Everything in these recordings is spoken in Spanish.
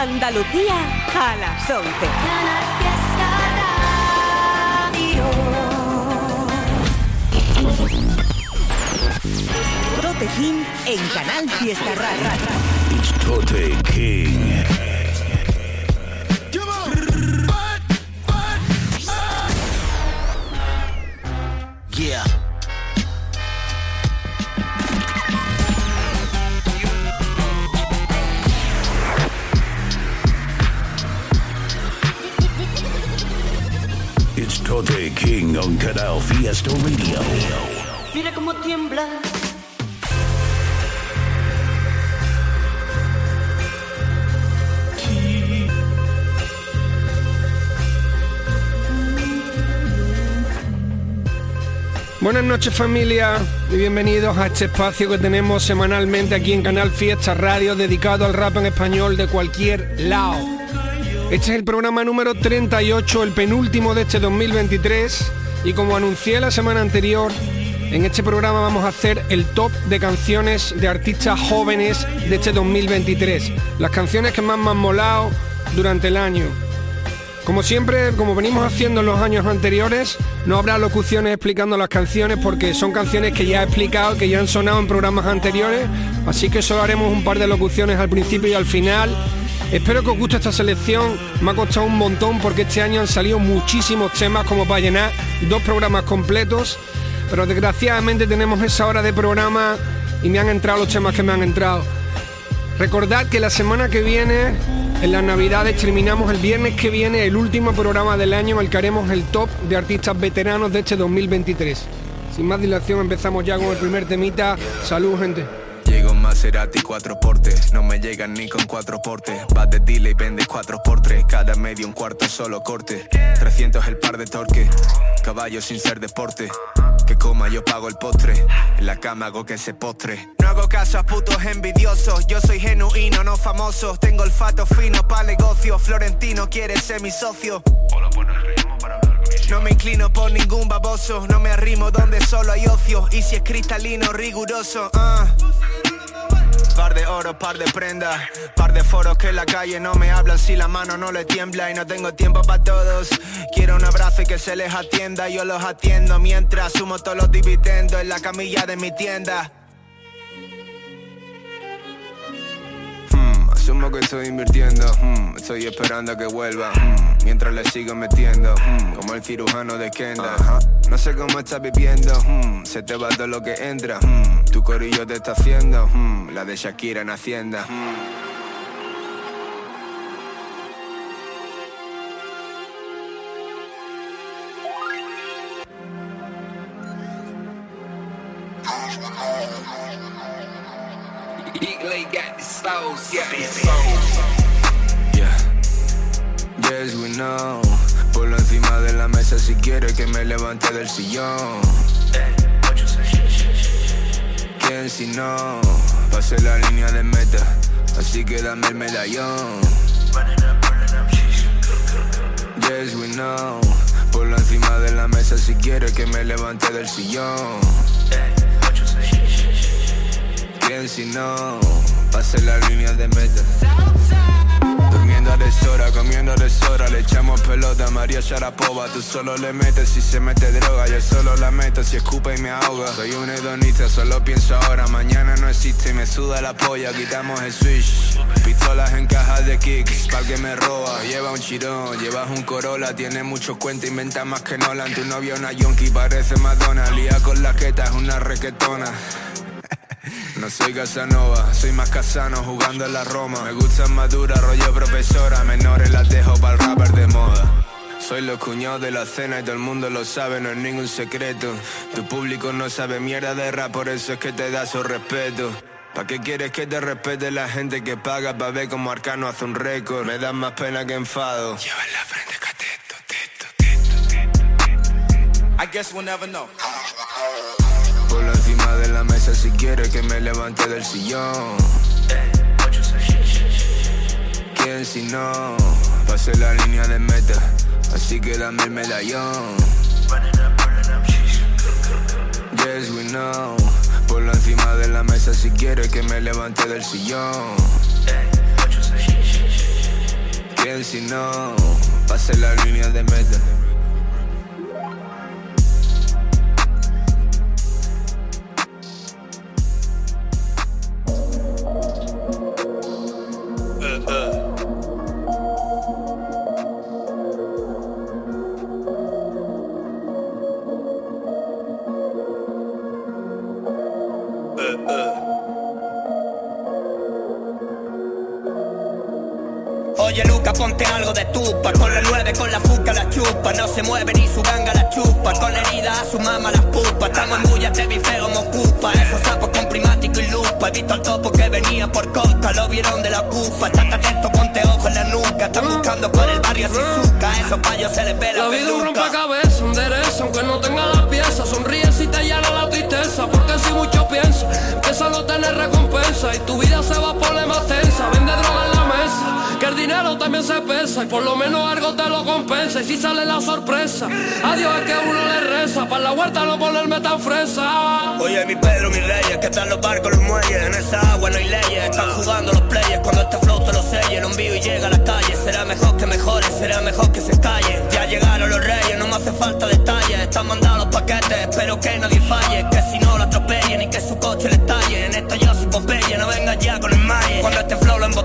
Andalucía a las 11. Tote King en Canal Fiesta Radio. It's Tote King. Canal Fiesta Radio. Mira cómo tiembla. Buenas noches familia y bienvenidos a este espacio que tenemos semanalmente aquí en Canal Fiesta Radio dedicado al rap en español de cualquier lado. Este es el programa número 38, el penúltimo de este 2023 y como anuncié la semana anterior, en este programa vamos a hacer el top de canciones de artistas jóvenes de este 2023. Las canciones que más me han molado durante el año. Como siempre, como venimos haciendo en los años anteriores, no habrá locuciones explicando las canciones porque son canciones que ya he explicado, que ya han sonado en programas anteriores, así que solo haremos un par de locuciones al principio y al final. Espero que os guste esta selección, me ha costado un montón porque este año han salido muchísimos temas como para llenar dos programas completos, pero desgraciadamente tenemos esa hora de programa y me han entrado los temas que me han entrado. Recordad que la semana que viene, en las navidades, terminamos el viernes que viene el último programa del año en el que haremos el top de artistas veteranos de este 2023. Sin más dilación empezamos ya con el primer temita. Salud gente. Maserati cuatro portes, no me llegan ni con cuatro portes. Vas de dile y vendes cuatro por tres, cada medio un cuarto solo corte. 300 el par de torque, caballo sin ser deporte. Que coma yo pago el postre, en la cama hago que se postre. No hago caso a putos envidiosos, yo soy genuino, no famoso. Tengo olfato fino pa' negocio, Florentino quiere ser mi socio. No me inclino por ningún baboso, no me arrimo donde solo hay ocio. Y si es cristalino, riguroso, ah. Par de oro, par de prendas, par de foros que en la calle no me hablan si la mano no le tiembla y no tengo tiempo para todos. Quiero un abrazo y que se les atienda, yo los atiendo mientras sumo todos los dividendos en la camilla de mi tienda. Asumo que estoy invirtiendo, hmm, estoy esperando a que vuelva, hmm, mientras le sigo metiendo, hmm, como el cirujano de Kendall. No sé cómo estás viviendo, se te va todo lo que entra, tu corillo te está haciendo, la de Shakira en Hacienda. Hmm. Yeah. Yes, we know. Ponlo encima de la mesa si quieres que me levante del sillón. ¿Quién si no? Pasé la línea de meta, así que dame el medallón. Yes, we know. Ponlo encima de la mesa si quieres que me levante del sillón. ¿Quién si no? Pasé la línea de meta. Durmiendo a deshora, comiendo a deshora. Le echamos pelota a María Sharapova Tú solo le metes si se mete droga. Yo solo la meto si escupa y me ahoga. Soy un hedonista, solo pienso ahora. Mañana no existe y me suda la polla. Quitamos el switch. Pistolas en cajas de kicks Pa'l que me roba, lleva un chirón Llevas un Corolla, tiene muchos cuentos Inventa más que Nolan. Tu novia una yonki, parece Madonna. Lía con la queta, es una requetona no soy Casanova, soy más casano jugando en la Roma. Me gustan maduras, rollo profesora, menores las dejo para el rapper de moda. Soy los cuñados de la cena y todo el mundo lo sabe, no es ningún secreto. Tu público no sabe mierda de rap, por eso es que te da su respeto. ¿Pa' qué quieres que te respete la gente que paga pa' ver como Arcano hace un récord? Me dan más pena que enfado. Lleva la frente cateto, teto, teto. I guess we'll never know. Ponlo encima de la mesa si quieres que me levante del sillón. ¿Quién si no? Pasé la línea de meta, así que dame el medallón. Yes, we know. Ponlo encima de la mesa si quieres que me levante del sillón. ¿Quién si no? Pase la línea de meta. De tupa Con la nueve, con la fuca la chupa. No se mueve ni su ganga la chupa. Con herida a su mamá las pupa. Estamos en te vi feo, me ocupa Esos sapos con primático y lupa. He visto al topo que venía por coca Lo vieron de la ocupa Estate atento, ponte ojo en la nuca. Están buscando por el barrio Shizuka Esos payos se les ve la La vida un rompecabezas, un derecho, aunque no tenga las piezas. Sonríe si te llena la tristeza, porque si mucho piensa, a no tener recompensa y tu vida se va por la más tensa. Vende que el dinero también se pesa y por lo menos algo te lo compensa. Y si sale la sorpresa, adiós es que uno le reza, para la huerta no ponerme tan fresa. Oye, mi Pedro, mis reyes, que están los barcos, los muelles, en esa agua no hay leyes, están jugando los players, cuando este flow te lo selle, lo envío y llega a la calle, será mejor que mejore, será mejor que se calle, ya llegaron los reyes, no me hace falta detalles, están mandando los paquetes, espero que nadie falle, que si no lo atropellen y que su coche le estalle, en esto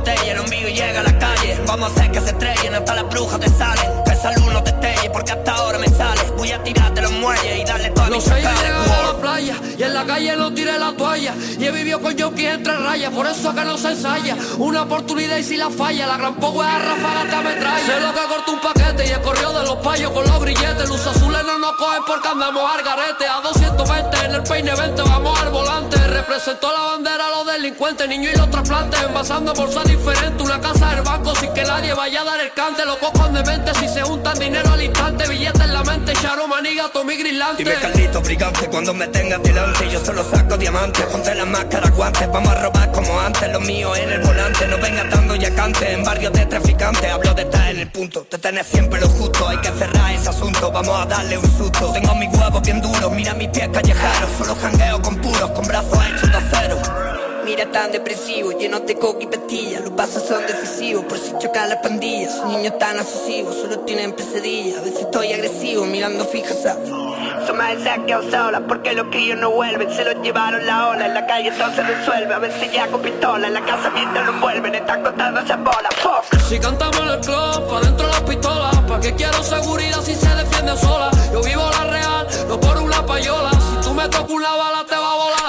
embotelle, lo envío llega a la calle, vamos a hacer que se estrellen, hasta las brujas te salen, que esa luz no te porque hasta ahora me sale, voy a tirarte los muelles y darle toda mi Los seis a la playa y en la calle no tiré la toalla. Y he vivido con Yoki entre rayas, por eso que no se ensaya. Una oportunidad y si la falla, la gran power a ráfaga te ametralla. Sé lo que cortó un paquete y el correo de los payos con los grilletes. Luz azules no nos cogen porque andamos al garete. A 220 en el peine 20, vamos al volante. Representó la bandera a los delincuentes, niños y los trasplantes. Envasando bolsa diferente, una casa del banco sin que nadie vaya a dar el cante. Los cocos de mente si se juntan dinero al instante. Billetes en la mente, Charo Maniga, Tommy Grillante. Dime Carlito brigante cuando me tengas delante Yo solo saco diamantes, ponte la máscara, guantes Vamos a robar como antes, lo mío en el volante No vengas dando ya cante en barrios de traficantes Hablo de estar en el punto, te tenés siempre lo justo Hay que cerrar ese asunto, vamos a darle un susto. Tengo mis huevos bien duros, mira mis pies callejeros Solo jangueo con puros, con brazos hechos de acero Mira tan depresivo, lleno de coca y pastillas Los pasos son decisivos, por si chocan las pandillas Son niños tan obsesivos, solo tienen pesadillas A veces estoy agresivo, mirando fija, ¿sabes? Son más se han quedado solas porque los críos no vuelven Se los llevaron la ola, en la calle todo se resuelve A veces ya con pistola, en la casa mientras nos vuelven Están contando esas bolas, fuck Si cantamos en el club, pa' dentro las pistolas ¿Pa' qué quiero seguridad si se defiende sola? Yo vivo la real, no por una payola Si tú me tocas una bala te a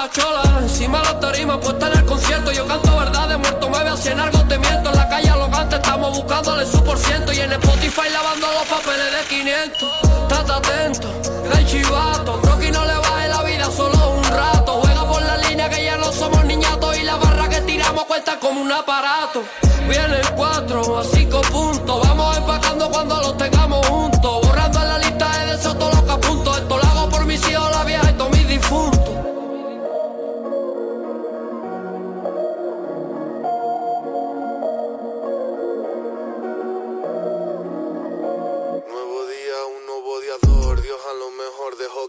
la chola Encima la tarima puesta en el concierto. Yo canto verdad, de muerto me veo si en algo te miento. En la calle alocante estamos buscándole su por ciento. Y en Spotify lavando los papeles de 500 Estate atento, el chivato. Rocky no le baje la vida solo un rato. Juega por la línea que ya no somos niñatos. Y la barra que tiramos cuenta como un aparato. Viene el 4 a 5 puntos. Vamos empacando cuando los tengamos juntos. Borrando en la lista de deseos todos los que apunto. Esto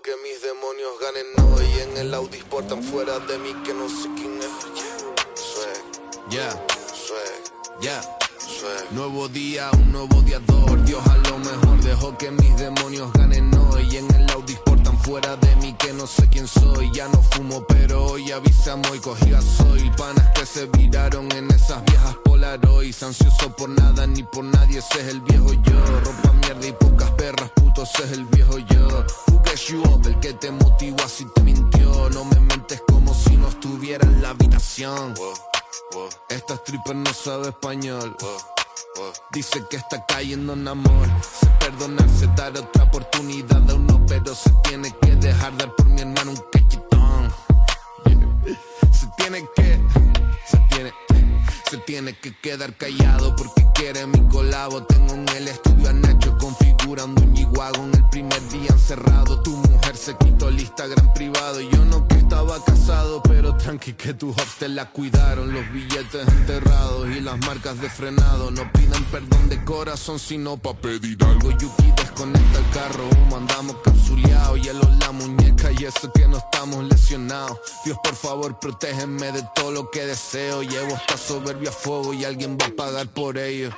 que mis demonios ganen hoy. En el Audi portan fuera de mí que no sé quién es. Swag, Yeah, swag, yeah. swag. Nuevo día, un nuevo odiador. Dios a lo mejor dejó que mis demonios ganen hoy. En el Audi portan fuera de mí que no sé quién soy. Ya no fumo, pero hoy avisamos y cogí soy. Panas que se viraron en esas viejas Polaroids. Ansioso por nada ni por nadie, ese es el viejo yo. Ropa mierda y pocas perras, puto, ese es el viejo yo. Who gets you up, el que te motivó así te mintió. No me mentes como si no estuviera en la habitación. Esta stripper no sabe español. Dice que está cayendo en amor. Se perdonarse, dar otra oportunidad que quedar callado porque quiere mi colabo. Tengo en el estudio a Nacho un G-Wagon el primer día encerrado. Tu mujer se quitó el Instagram privado. Yo no que estaba casado, pero tranqui que tus hops te la cuidaron. Los billetes enterrados y las marcas de frenado. No pidan perdón de corazón, sino pa' pedir algo. Yuki desconecta el carro, humo, andamos capsuleados. Hielo en la muñeca y eso que no estamos lesionados. Dios, por favor, protégeme de todo lo que deseo. Llevo esta soberbia a fuego y alguien va a pagar por ello.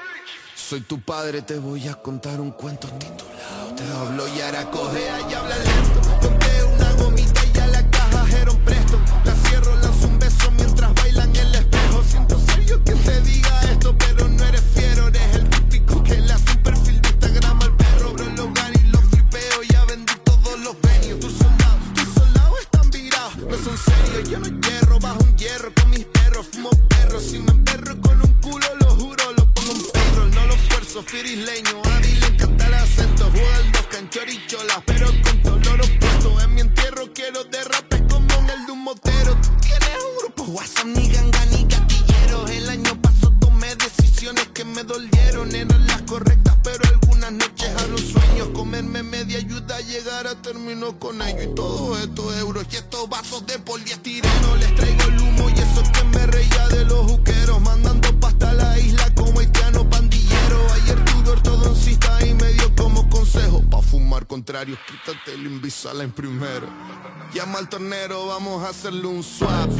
Soy tu padre, te voy a contar un cuento titulado. Te hablo y ahora cojea y habla lento. Compré una gomita y a la caja un presto. La cierro, lanzo un beso mientras bailan en el espejo. Siento serio que te diga esto, pero no eres fiero. Eres el típico que le hace un perfil de Instagram al perro. Bro, los y los flipeo. Ya vendí todos los venios. Tus soldados, tus soldados están virados. No son serios, yo no hierro. Bajo un hierro con mis perros. Fumo perros. Si me emperro con un culo, lo juro, lo pongo en payroll. No lo fuerzo, firisleño. Le encanta el acento. Juega el dos canchoricholas. Pero con todo lo puesto. En mi entierro quiero derrapes como en el de un motero. Tienes un grupo WhatsApp, ni ganga, ni gatilleros. Decisiones que me dolieron. Eran las correctas, pero algunas noches a los sueños. Comerme media ayuda a llegar a término con ello. Y todos estos euros y estos vasos de poliestireno. Les traigo el humo y eso que me reía de los juqueros. Mandando pasta a la isla como haitiano pandillero. Ayer tuve ortodoncista y me dio como consejo. Pa' fumar contrario, quítate el Invisalign primero. Llama al tornero, vamos a hacerle un swap.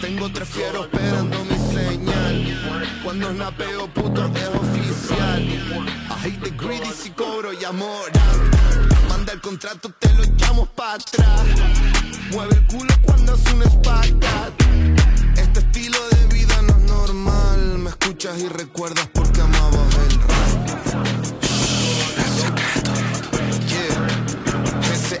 Tengo tres fieros esperando mi señal. Cuando napeo, puto es oficial. I hate the greedy si cobro y amor. Manda el contrato, te lo llamo para atrás. Mueve el culo cuando hace un espagat. Este estilo de vida no es normal. Me escuchas y recuerdas porque amabas el rap. Yeah, ese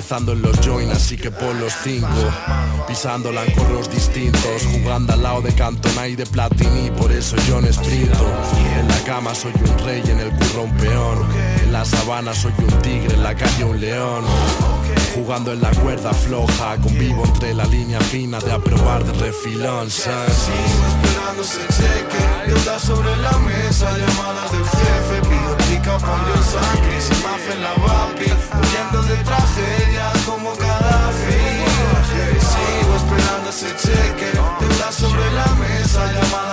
Empezando en los join así que pon los cinco. Pisándola en corros distintos Jugando al lado de Cantona y de Platini Por eso yo no esprinto En la cama soy un rey, en el curro un peón. En la sabana soy un tigre, en la calle un león. Jugando en la cuerda floja Convivo entre la línea fina de aprobar de refilón son. Ese cheque. Deuda sobre la mesa, llamadas del jefe. Pido pica, pollo, sangre Sin mafia en la vapi Huyendo de tragedias como cada fin. Sigo esperando ese cheque. Deuda sobre la mesa, llamadas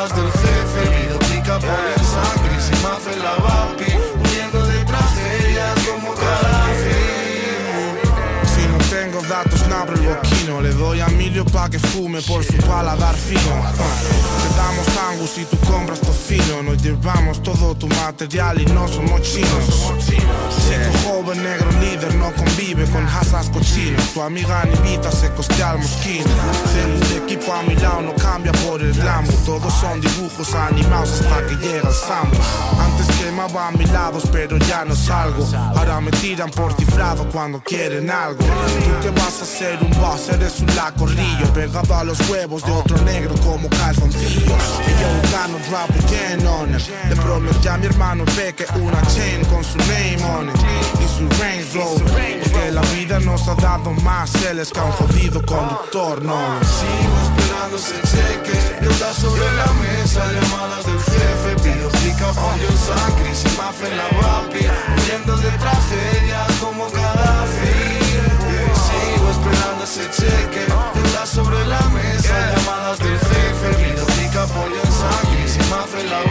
que fume por su paladar fino. Te damos angus y tú compras tocino. Nos llevamos todo tu material y no somos chinos. Chico joven, negro líder, no convive con hasas cochinos. Tu amiga Anivita se costea al mosquino. Tengo un equipo a mi lado, no cambia por el lambo. Todos son dibujos animados hasta que llega el sambo. Antes quemaba a mi lados, pero ya no salgo. Ahora me tiran por cifrado cuando quieren algo. Tú que vas a ser un boss, eres un lacorrillo. Pegado a los huevos de otro negro como calzoncillos. Y yo gano drop again on it. Le prometí a mi hermano Peque una chain con su name on it. Y su Range Rover. Porque la vida nos ha dado más celes que un jodido conductor, no. Sigo esperando ese cheque Deuda sobre la mesa, llamadas del jefe Pido pica, pollo, sangre Sin mafia en la vapi Huyendo de tragedias como cada fin Sigo esperando ese cheque sobre la mesa, llamadas del jefe Pido pica, pollo, sangre Sin mafia en la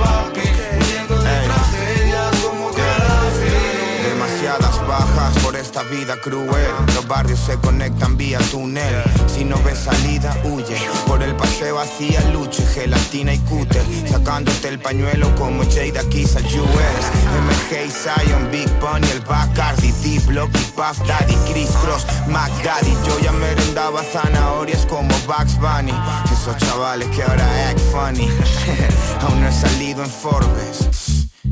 esta vida cruel. Los barrios se conectan vía túnel. Si no ves salida, huye. Por el paseo hacía luche, gelatina y cúter. Sacándote el pañuelo como Jada Kiss al US. MG y Zion, Big Bunny, el Bacardi, D-Block y Puff Daddy, Chris Cross, Mac Daddy. Yo ya merendaba zanahorias como Bugs Bunny. Esos chavales que ahora act funny. Aún no he salido en Forbes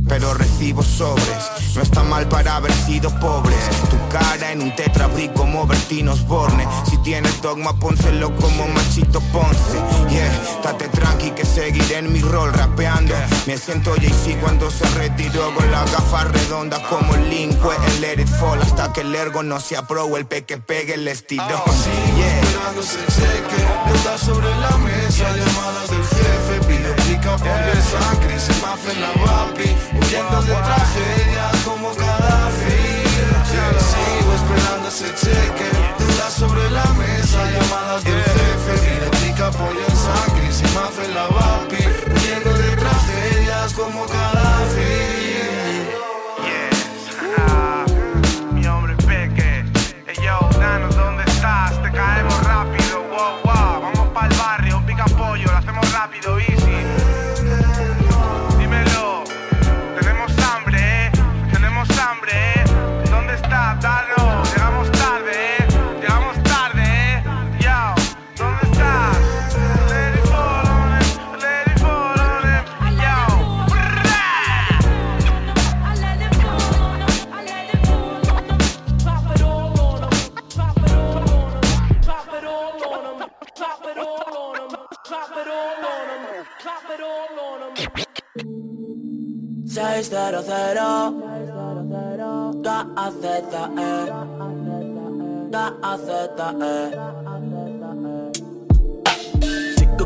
pero recibo sobres. No está mal para haber sido pobres. Tu cara en un tetrabric como Bertinos Borne. Si tienes dogma, pónselo como Machito Ponce. Yeah, date tranqui que seguiré en mi rol rapeando. Me siento Jay-Z cuando se retiró con la gafa redonda como el Linkwe en Let It Fall. Hasta que el ergo no se aprobó, el peque pegue el estirón. Yeah. Cheque Deuda sobre la mesa, llamadas del jefe Pido pica, pollo, sangre Sin mafia en la vapi Huyendo de tragedias como cada fin Sigo esperando ese cheque Deuda sobre la mesa, llamadas del jefe pica, pollo, sangre Sin en la vapi Huyendo de tragedias como cada Cero cero K-A-Z-E K-A-Z-E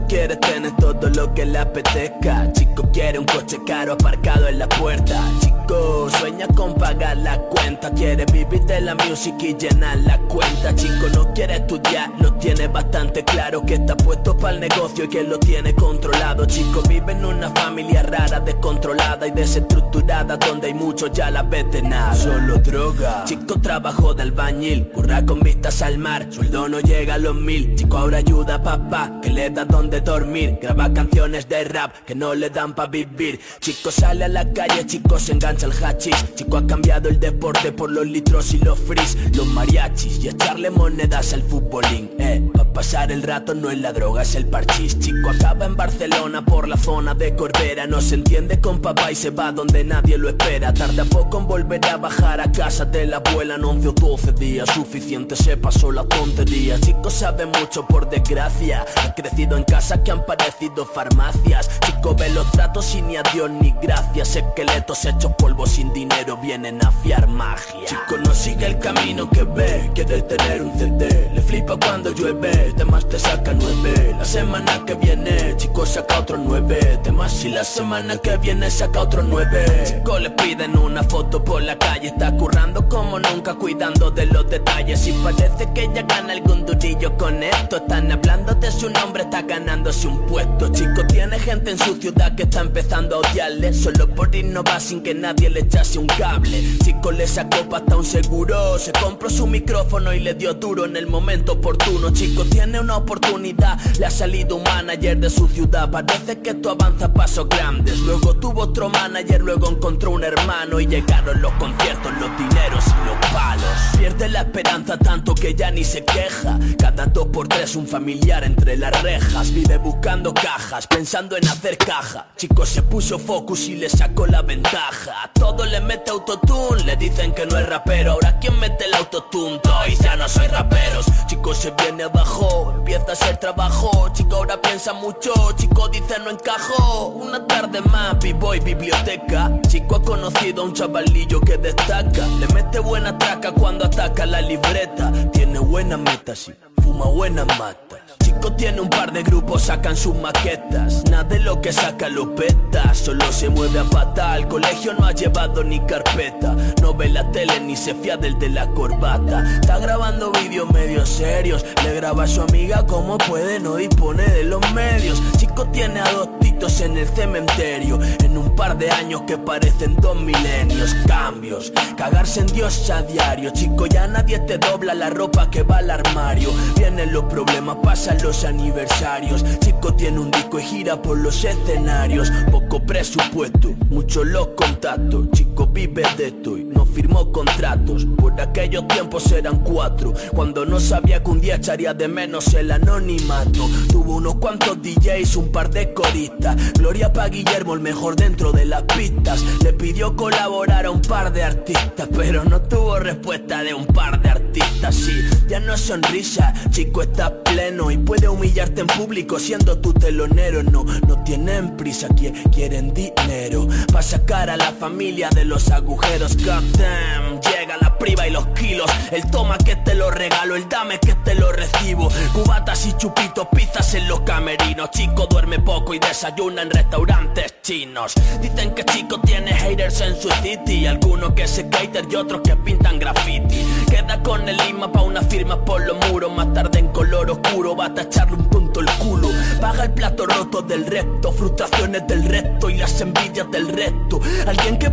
quiere tener todo lo que le apetezca. Chico quiere un coche caro aparcado en la puerta. Chico sueña con pagar la cuenta. Quiere vivir de la música y llenar la cuenta. Chico no quiere estudiar, lo tiene bastante claro que está puesto para el negocio y que lo tiene controlado. Chico vive en una familia rara, descontrolada y desestructurada donde hay muchos ya la vez de nada. Solo droga. Chico trabajo del bañil, curra con vistas al mar. Sueldo no llega a los mil. Chico ahora ayuda a papá que le da donde dormir. Graba canciones de rap que no le dan pa' vivir. Chico sale a la calle, chico se engancha el hachís. Chico ha cambiado el deporte por los litros y los frizz, los mariachis y echarle monedas al futbolín. Eh, pa' pasar el rato no es la droga, es el parchís. Chico acaba en Barcelona por la zona de Corbera. No se entiende con papá y se va donde nadie lo espera. Tarda poco en volver a bajar a casa de la abuela en 11 o 12 días. Suficiente se pasó la tontería. Chico sabe mucho por desgracia. Ha crecido en casa que han parecido farmacias. Chico ve los tratos y ni adiós ni gracias. Esqueletos hechos polvo sin dinero vienen a fiar magia. Chico no sigue el camino que ve, quiere tener un CD. Le flipa cuando llueve, temas te saca nueve. La semana que viene, chico saca otro nueve. Temas y la semana que viene saca otro nueve. Chico le piden una foto por la calle, está currando como nunca, cuidando de los detalles. Y parece que ya gana algún durillo con esto. Están hablando de su nombre, está ganándose un puesto. Chico tiene gente en su ciudad que está empezando a odiarle. Solo por innovar sin que nadie le echase un cable. Chico le sacó pasta un seguro, se compró su micrófono y le dio duro en el momento oportuno. Chico tiene una oportunidad, le ha salido un manager de su ciudad. Parece que esto avanza pasos grandes. Luego tuvo otro manager, luego encontró un hermano y llegaron los conciertos, los dineros y los palos. Pierde la esperanza tanto que ya ni se queja. Cada dos por tres un familiar entre las rejas. Buscando cajas, pensando en hacer caja. Chico se puso focus y le sacó la ventaja. A todo le mete autotune, le dicen que no es rapero. Ahora quién mete el autotune, y ya no soy raperos. Chico se viene abajo, empieza a ser trabajo. Chico ahora piensa mucho, chico dice no encajo. Una tarde más, b-boy, biblioteca. Chico ha conocido a un chavalillo que destaca. Le mete buena traca cuando ataca la libreta. Tiene buena meta, sí, fuma buena mata. Chico tiene un par de grupos, sacan sus maquetas. Nada de lo que saca lo peta, solo se mueve a pata. Al colegio no ha llevado ni carpeta. No ve la tele ni se fía del de la corbata. Está grabando vídeos medio serios. Le graba a su amiga como puede, no dispone de los medios. Chico tiene a dos en el cementerio. En un par de años que parecen dos milenios. Cambios, cagarse en Dios a diario. Chico, ya nadie te dobla la ropa que va al armario. Vienen los problemas, pasan los aniversarios. Chico tiene un disco y gira por los escenarios. Poco presupuesto, muchos los contactos. Chico vive de esto y no firmó contratos. Por aquellos tiempos eran cuatro. Cuando no sabía que un día echaría de menos el anonimato. Tuvo unos cuantos DJs, un par de coristas. Gloria pa' Guillermo, el mejor dentro de las pistas. Le pidió colaborar a un par de artistas, pero no tuvo respuesta de un par de artistas. Sí, ya no sonrisa, chico está pleno y puede humillarte en público siendo tu telonero. No, no tienen prisa, qui- quieren dinero. Pa' sacar a la familia de los agujeros. Goddamn, llega la priva y los kilos. El toma que te lo regalo, el dame que te lo recibo. Cubatas y chupitos, pizzas en los camerinos. Chico duerme poco y desayuna en restaurantes chinos. Dicen que chico tiene haters en su city. Algunos que se cater y otros que pintan graffiti. Queda con el lima pa' una firma por los muros. Más tarde en color oscuro va a tacharle un punto el culo. Paga el plato roto del resto, frustraciones del resto y las envidias del resto. Alguien que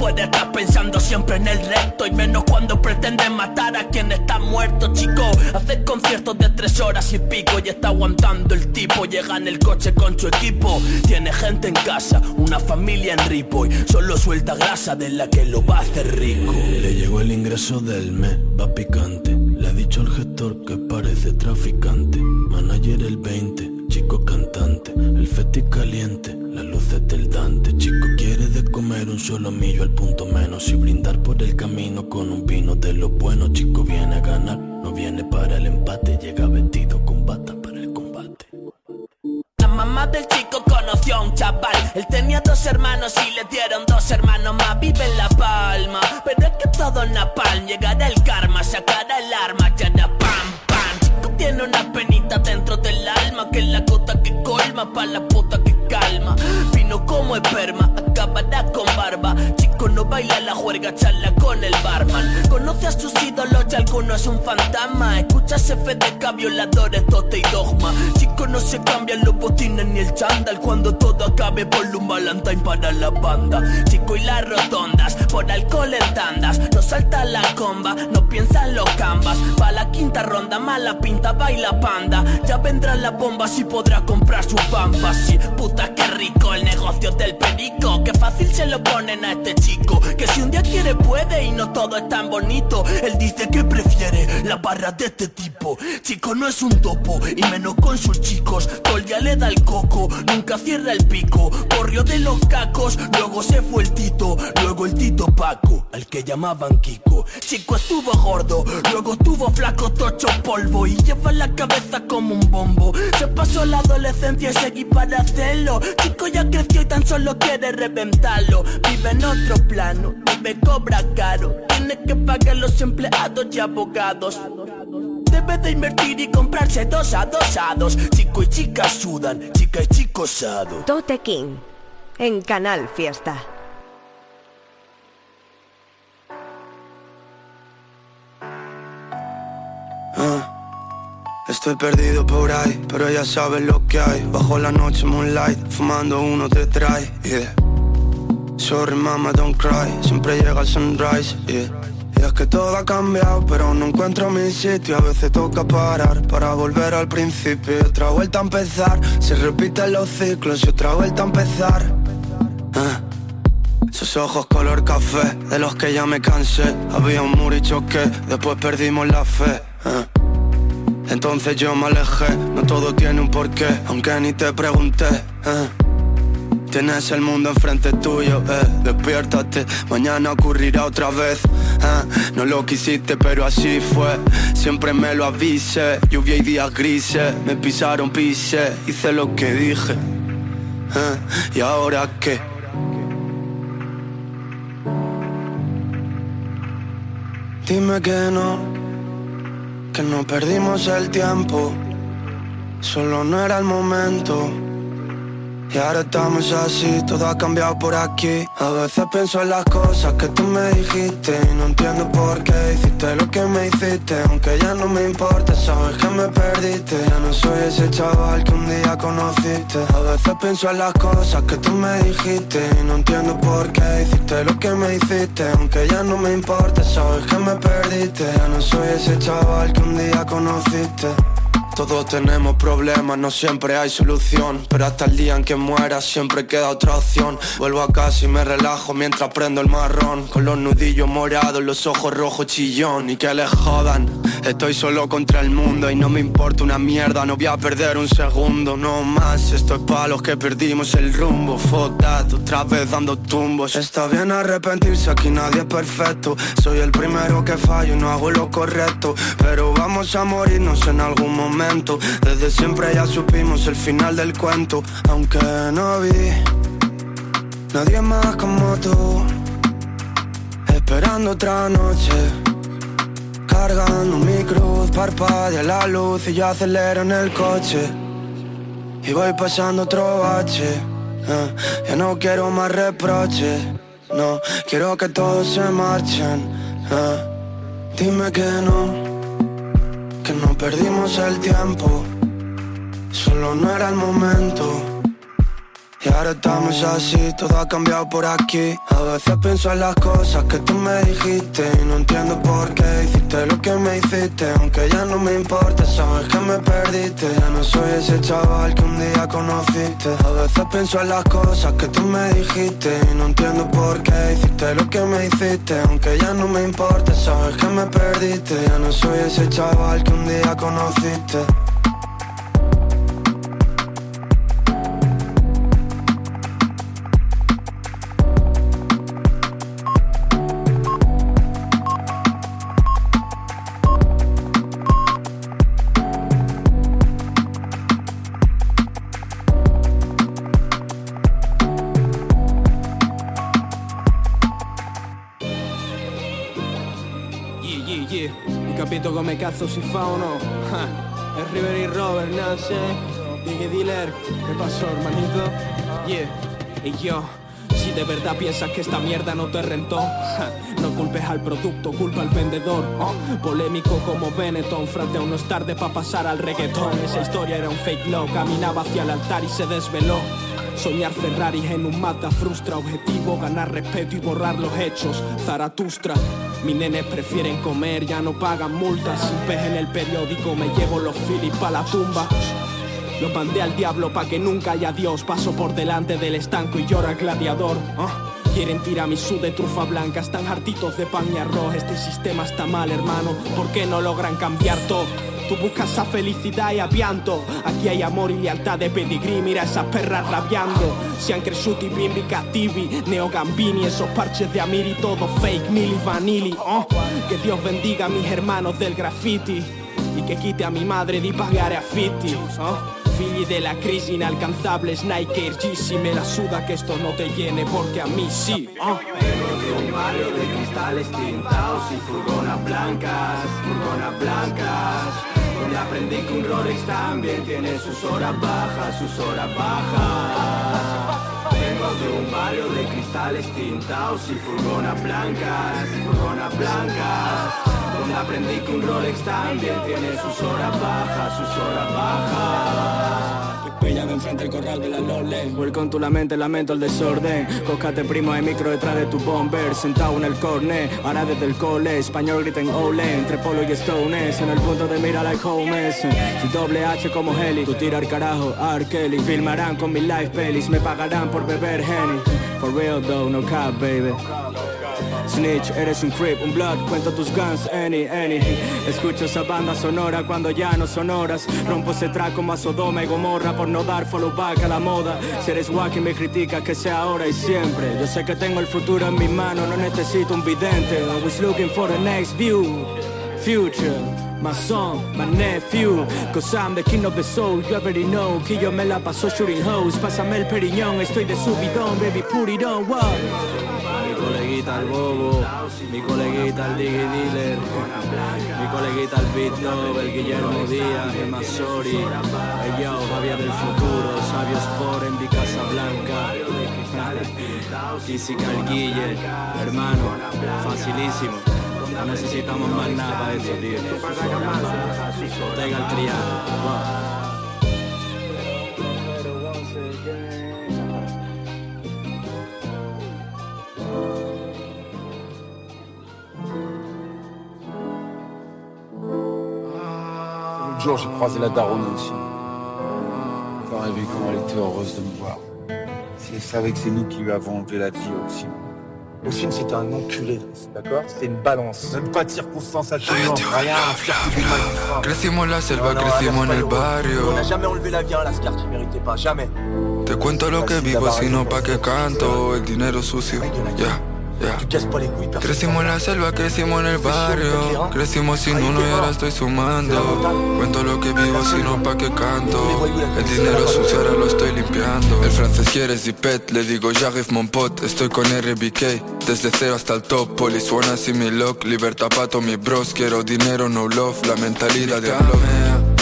puede estar pensando siempre en el resto. Y menos cuando pretende matar a quien está muerto, chico. Hace conciertos de tres horas y pico y está aguantando el tipo. Llega en el coche con su equipo. Tiene gente en casa, una familia en Ripoll. Solo suelta grasa de la que lo va a hacer rico. Le llegó el ingreso del mes, va picante. Le ha dicho al gestor que parece traficante. Manager el 20, chico cantante. El feti caliente, las luces del Dante. Chico quiere de comer un solo millo al punto menos. Y brindar por el camino con un vino de lo bueno. Chico viene a ganar, no viene para el empate. Llega vestido con bata para el combate. La mamá del chico conoció a un chaval. Él tenía dos hermanos y le dieron dos hermanos más. Vive en La Palma, pero es que todo en napalm. Llegará el karma, sacará el arma, ya da pam, pam. Chico tiene una penita dentro del alma que es la gota que alma pa' la puta que calma. Vino como esperma, acabará con barba. No baila la juerga, charla con el barman. Conoce a sus ídolos y alguno es un fantasma. Escucha F de violadores, tote y dogma. Chico, no se cambian los botines ni el chándal. Cuando todo acabe, por un valentine para la banda. Chico y las rotondas, por alcohol en tandas. No salta la comba, no piensa en los cambas. Pa' la quinta ronda, mala pinta, baila panda. Ya vendrá la bomba si podrá comprar su pampa. Sí, puta que rico el negocio del perico. Que fácil se lo ponen a este chico. Que si un día quiere puede y no todo es tan bonito. Él dice que prefiere la barra de este tipo. Chico no es un topo y menos con sus chicos. Tol ya le da el coco, nunca cierra el pico. Corrió de los cacos, luego se fue el Tito, luego el Tito Paco, al que llamaban Kiko. Chico estuvo gordo, luego estuvo flaco, tocho polvo y lleva la cabeza como un bombo. Se pasó la adolescencia y seguí para hacerlo. Chico ya creció y tan solo quiere reventarlo. Vive en otro plano, me cobra caro. Tiene que pagar los empleados y abogados. Debe de invertir y comprarse dos adosados. Chico y chica sudan, chica y chico sado. Tote King, en Canal Fiesta. Ah. Estoy perdido por ahí, pero ya sabes lo que hay. Bajo la noche moonlight, fumando uno te trae. Yeah. Sorry mama, don't cry, siempre llega el sunrise. Yeah. Y es que todo ha cambiado, pero no encuentro mi sitio. A veces toca parar para volver al principio. Y otra vuelta a empezar, se repiten los ciclos y otra vuelta a empezar. Ah. Esos ojos color café, de los que ya me cansé. Había un muro y choqué, después perdimos la fe. Ah. Entonces yo me alejé, no todo tiene un porqué, aunque ni te pregunté. eh. Tienes el mundo enfrente tuyo, eh. despiértate, mañana ocurrirá otra vez. eh. No lo quisiste, pero así fue. Siempre me lo avise, lluvia y días grises. Me pisaron, pise, hice lo que dije. eh. ¿Y ahora qué? Dime que no, que no perdimos el tiempo, solo no era el momento. Y ahora estamos así, todo ha cambiado por aquí. A veces pienso en las cosas que tú me dijiste y no entiendo por qué hiciste lo que me hiciste. Aunque ya no me importa, sabes que me perdiste. Ya no soy ese chaval que un día conociste. A veces pienso en las cosas que tú me dijiste y no entiendo por qué hiciste lo que me hiciste. Aunque ya no me importa, sabes que me perdiste. Ya no soy ese chaval que un día conociste. Todos tenemos problemas, no siempre hay solución. Pero hasta el día en que muera siempre queda otra opción. Vuelvo a casa y me relajo mientras prendo el marrón. Con los nudillos morados, los ojos rojos chillón. Y que le jodan Estoy solo contra el mundo. Y no me importa una mierda No voy a perder un segundo, no más Esto es para los que perdimos el rumbo. Fotat, otra vez dando tumbos. Está bien arrepentirse, aquí nadie es perfecto. Soy el primero que fallo y no hago lo correcto. Pero vamos a morirnos en algún momento Desde siempre ya supimos el final del cuento. Aunque no vi Nadie más como tú. Esperando otra noche. Cargando mi cruz, parpadea la luz y yo acelero en el coche. Y voy pasando otro bache. Eh, Ya no quiero más reproches. No, quiero que todos se marchen. Eh. Dime que no Que no perdimos el tiempo. Solo no era el momento y ahora estamos así, todo ha cambiado por aquí. A veces pienso en las cosas que tú me dijiste Y no entiendo por qué hiciste lo que me hiciste. Aunque ya no me importa, sabes que me perdiste. Ya no soy ese chaval que un día conociste. A veces pienso en las cosas que tú me dijiste Y no entiendo por qué hiciste lo que me hiciste. Aunque ya no me importa, sabes que me perdiste. Ya no soy ese chaval que un día conociste capito come cazzo si fa o no? Dije dealer, ¿qué pasó, hermanito? Yeah, y yo. Si de verdad piensas que esta mierda no te rentó, no culpes al producto, culpa al vendedor. Oh, polémico como Benetton, frente a no es tarde para pasar al reggaetón. Esa historia era un fake love, caminaba hacia el altar y se desveló. Soñar Ferraris en un mata frustra, objetivo ganar respeto y borrar los hechos. Zaratustra, mis nenes prefieren comer, ya no pagan multas. Sin pez en el periódico me llevo los filis pa' la tumba. Los mandé al diablo pa' que nunca haya Dios. Paso por delante del estanco y llora gladiador. ¿ah? Quieren tiramisú de trufa blanca, están hartitos de pan y arroz. Este sistema está mal, hermano. ¿Por qué no logran cambiar todo? Tú buscas a felicidad y apianto. Aquí hay amor y lealtad de pedigrí. Mira esas perras rabiando. Sean cresciuti bimbi cattivi, neo gambini, esos parches de Amiri, todo fake, mili vanili. Oh, que Dios bendiga a mis hermanos del graffiti y que quite a mi madre di pagare affitti. Oh. Figli della crisi inalcanzable, Nike Air Yeezy, me la suda que esto no te llene porque a mí sí. Oh. De barrio de cristales tintados y furgonas blancas, furgonas blancas. Donde aprendí que un Rolex también tiene sus horas bajas, sus horas bajas. Vengo de un barrio de cristales tintados y furgonas blancas, furgonas blancas. Donde aprendí que un Rolex también tiene sus horas bajas, sus horas bajas. Enfrente del corral de la con tu la mente, lamento el desorden. Cócate primo, hay micro detrás de tu bomber Sentado en el corne, ahora desde el cole Español griten ole, entre polo y stones En el punto de mira like homes Si doble H como Heli, tú tirar carajo, R. Kelly. Filmarán con mis live pelis, me pagarán por beber Henny. For real though, no cap baby Snitch, eres un creep, un blood, cuento tus guns, any, any. Escucho esa banda sonora cuando ya no son horas. Rompo ese track como a Sodoma y Gomorra Por no dar follow back a la moda. Si eres wack y me criticas que sea ahora y siempre. Yo sé que tengo el futuro en mis manos, no necesito un vidente. Always looking for the next view. Future My son, my nephew. Cause I'm the king of the soul, you already know. Que yo me la paso shooting hoes. Pásame el periñón, estoy de subidón Baby, put it on? Coleguita el bobo Mi coleguita el digi dealer Mi coleguita el beat Dog, El Guillermo Díaz, el Masori El yo, Babia del futuro Sabios por en mi casa blanca Física el Guille Hermano, facilísimo no necesitamos más nada para esto, tío. Tenga el triángulo. L'autre jour, j'ai croisé la daronne aussi. J'aurais vu comment elle était heureuse de me voir. Si elle savait que c'est nous qui lui avons enlevé la vie aussi. Ossine, c'était un enculé, d'accord? C'était une balance. Même pas de circonstances atténuantes, rien, en la selva, crecimos en el barrio. On n'a jamais enlevé la vie à Lascar qui méritait pas, jamais. Te cuento lo que vivo, sino pa' que canto. El dinero sucio, ya, Crecimos en la selva, crecimos en el barrio. Crecimos sin uno y ahora estoy sumando. Cuento lo que vivo, sino pa' que canto. El dinero sucio ahora lo estoy limpiando. El francés quiere zipet, le digo j'arrive mon pot. Estoy con RBK, desde cero hasta el top. Polis see me lock, libertad pa' todos mis bros. Quiero dinero, no love, la mentalidad de.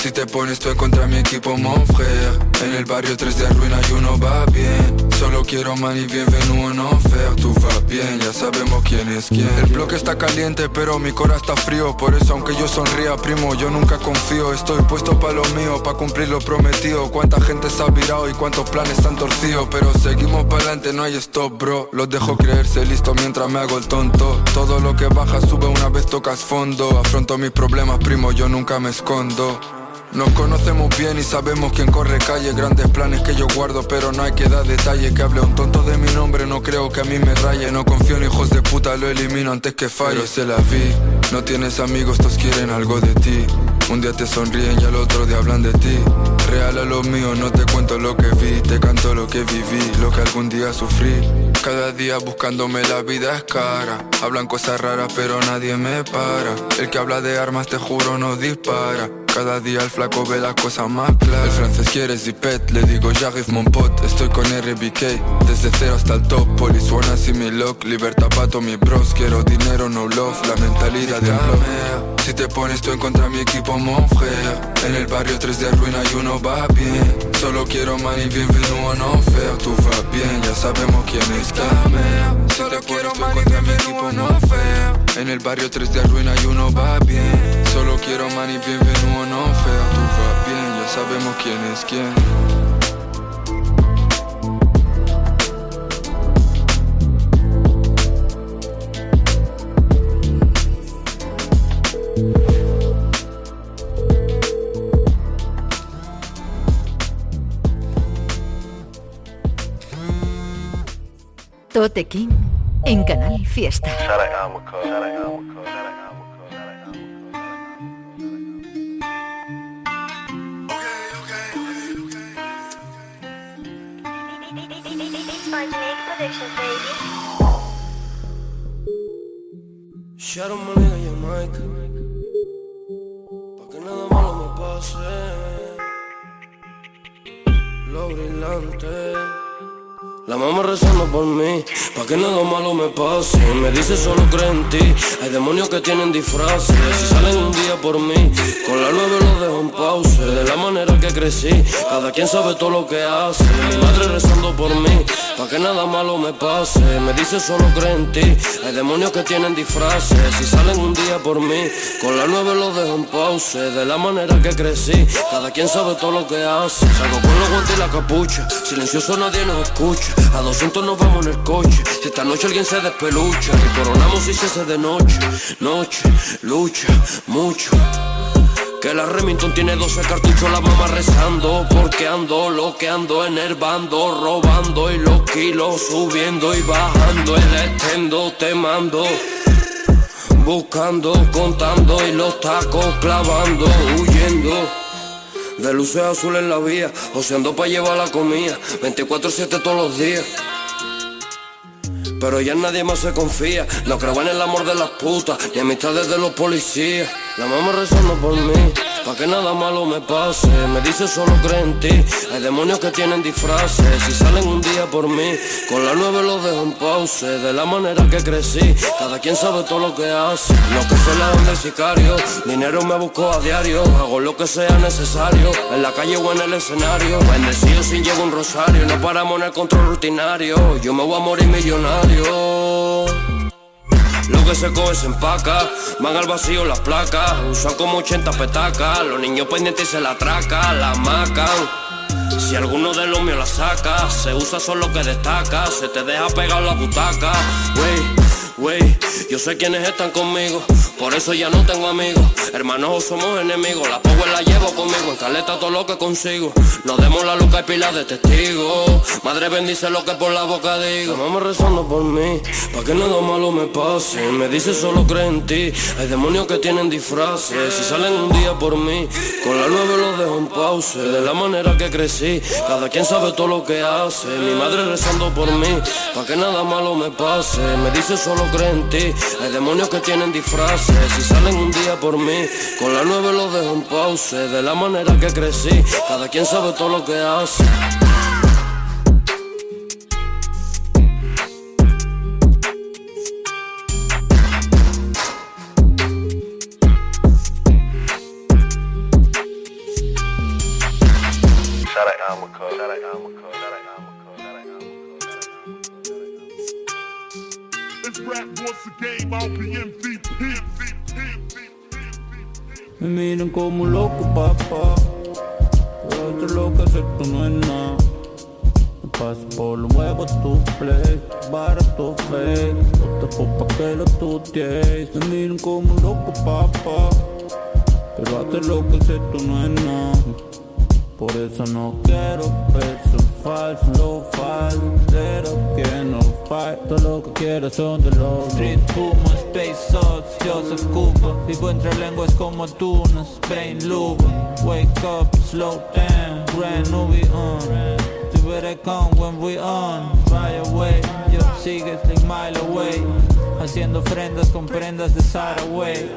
Si te pones tú en contra mi equipo, mon frère En el barrio 3 de ruina y uno va bien Solo quiero money, bienvenido en offer Tú va bien, ya sabemos quién es quién. El bloque está caliente, pero mi cora está frío. Por eso aunque yo sonría, primo, yo nunca confío. Estoy puesto pa' lo mío, pa' cumplir lo prometido. Cuánta gente se ha virado y cuántos planes están torcidos Pero seguimos para adelante, no hay stop, bro. Los dejo creerse listo mientras me hago el tonto. Todo lo que baja sube una vez tocas fondo. Afronto mis problemas, primo, yo nunca me escondo nos conocemos bien y sabemos quién corre calle. Grandes planes que yo guardo pero no hay que dar detalle. Que hable un tonto de mi nombre no creo que a mí me raye. No confío en hijos de puta, lo elimino antes que falle. Pero se la vi, no tienes amigos, todos quieren algo de ti. Un día te sonríen y al otro día hablan de ti. Real a lo mío, no te cuento lo que vi Te canto lo que viví, lo que algún día sufrí. Cada día buscándome la vida es cara. Hablan cosas raras pero nadie me para. El que habla de armas te juro no dispara cada día el flaco ve las cosas más claras. El francés quiere zipet, le digo j'arrive mon pot Estoy con RBK, desde cero hasta el top Police wanna see me lock, libertad pa' todos mis bros Quiero dinero, no love, la mentalidad de un Si te pones tú en contra mi equipo, mon frère. En el barrio 3 de ruina y uno va bien. Solo quiero money, bienvenido en faire Tú va bien, ya sabemos quién es quién Solo quiero money, bienvenido en faire En el barrio 3 de ruina y uno va bien Solo quiero money, bienvenido en faire Tú va bien, ya sabemos quién es quién Tote King en Canal Fiesta. Dice solo cree en ti, hay demonios que tienen disfraces. Si salen un día por mí, con la nueve los dejo en pause. De la manera que crecí, cada quien sabe todo lo que hace. Mi madre rezando por mí, pa' que nada malo me pase. Me dice solo cree en ti, hay demonios que tienen disfraces Si salen un día por mí, con la nueve los dejo en pause De la manera que crecí, cada quien sabe todo lo que hace. Salgo con los guantes y la capucha, silencioso nadie nos escucha. A 200 nos vamos en el coche. Si esta noche alguien se despelucha, y coronamos y se hace de noche. Noche, lucha, mucho. Que la Remington tiene 12 cartuchos, la mamá rezando Porque ando, lo que ando, enervando Robando y los kilos subiendo y bajando El estendo te mando Buscando, contando y los tacos clavando Huyendo de luces azules en la vía, ando pa' llevar la comida, 24-7 todos los días. Pero ya nadie más se confía, no creo en el amor de las putas, ni amistades de los policías. La mamá rezando por mí, pa' que nada malo me pase. Me dice solo cree en ti, hay demonios que tienen disfraces. Si salen un día por mí, con la nueve los dejo en pause. De la manera que crecí, cada quien sabe todo lo que hace. Lo que se la de sicario, dinero me busco a diario. Hago lo que sea necesario, en la calle o en el escenario. Bendecido sin llego un rosario, no paramos en el control rutinario. Yo me voy a morir millonario. Lo que se coge se empaca, van al vacío las placas, usan como 80 petacas, los niños pendientes se la atracan, la macan. Si alguno de los míos la saca, se usa solo que destaca, se te deja pegar la butaca, wey. Wey, yo sé quiénes están conmigo, por eso ya no tengo amigos. Hermanos o somos enemigos, la power la llevo conmigo, en caleta todo lo que consigo. Nos demos la luca y pila de testigos. Madre bendice lo que por la boca digo. Mamá rezando por mí, pa' que nada malo me pase. Me dice solo cree en ti, hay demonios que tienen disfraces. Si salen un día por mí, con la nueve los dejo en pause. De la manera que crecí, cada quien sabe todo lo que hace. Mi madre rezando por mí, pa' que nada malo me pase. Me dice solo Hay demonios que tienen disfraces. Si salen un día por mí, con la nueve los dejo en pause. De la manera que crecí, cada quien sabe todo lo que hace. Me miran como un loco, papá. Pero esto lo que esto no es nada. Me paso por los huevos tu play, barato fake. No te pa' que lo tutees. Me miran como un loco, papá. Pero hacer lo que esto no es nada. Por eso no quiero peso falso, lo falso, que no fight. Todo lo que quiero son de los Street Puma, Space Sauce, Joseph Cooper Vivo entre lenguas como tunas, Brain Loop. Wake up, slow down, brand new we on. See where they come when we on. Right away, yo sigues like mile away. Haciendo ofrendas con prendas de Saraway,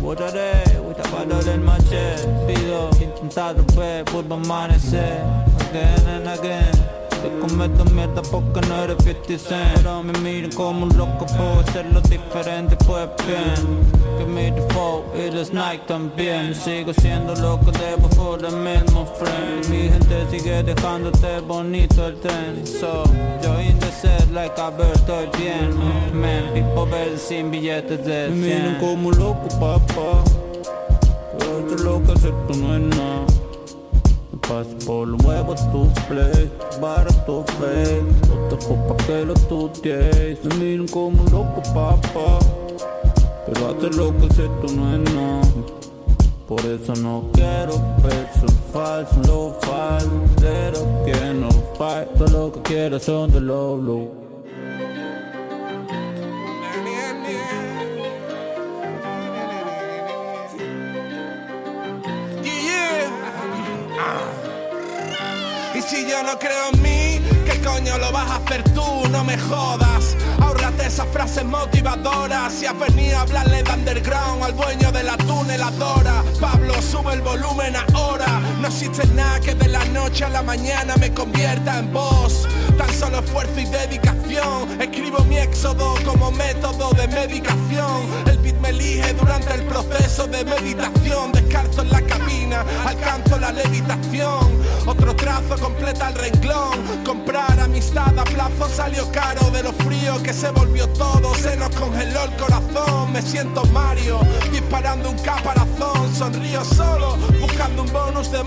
ok Votaré, voy del machete Pido, intentado ver, vuelvo a amanecer. Again and again Te cometo mierda porque no eres 50 Cent. Ahora me miren como un loco, puedo hacerlo diferente, pues bien. Que mi default y el Nike también. Sigo siendo lo que debo por el mismo friend. Mi gente sigue dejándote bonito el tren. So, yo set like a estoy bien Man, people ver sin billetes de 100 Me miren como loco, papá. Pero lo que acepto no es nada. Paso por los huevos tu play, tu fe, no te pa' que lo tutees. Me miran como loco, papá, pero hacer lo que sé tú no es nada. Por eso no quiero pesos falsos, lo falso, que no fight. Todo lo que quiero son de low, low. Si yo no creo en mí, ¿qué coño lo vas a hacer tú? No me jodas. Ahórrate esas frases motivadoras. Si has venido a hablarle de underground al dueño de la tuneladora. Pablo, sube el volumen ahora. Existe nada que de la noche a la mañana me convierta en voz. Tan solo esfuerzo y dedicación. Escribo mi éxodo como método de medicación. El beat me elige durante el proceso de meditación. Descalzo en la cabina, alcanzo la levitación. Otro trazo completa el renglón. Comprar amistad a plazo salió caro de lo frío que se volvió todo. Se nos congeló el corazón. Me siento Mario disparando un caparazón. Sonrío solo buscando un bonus de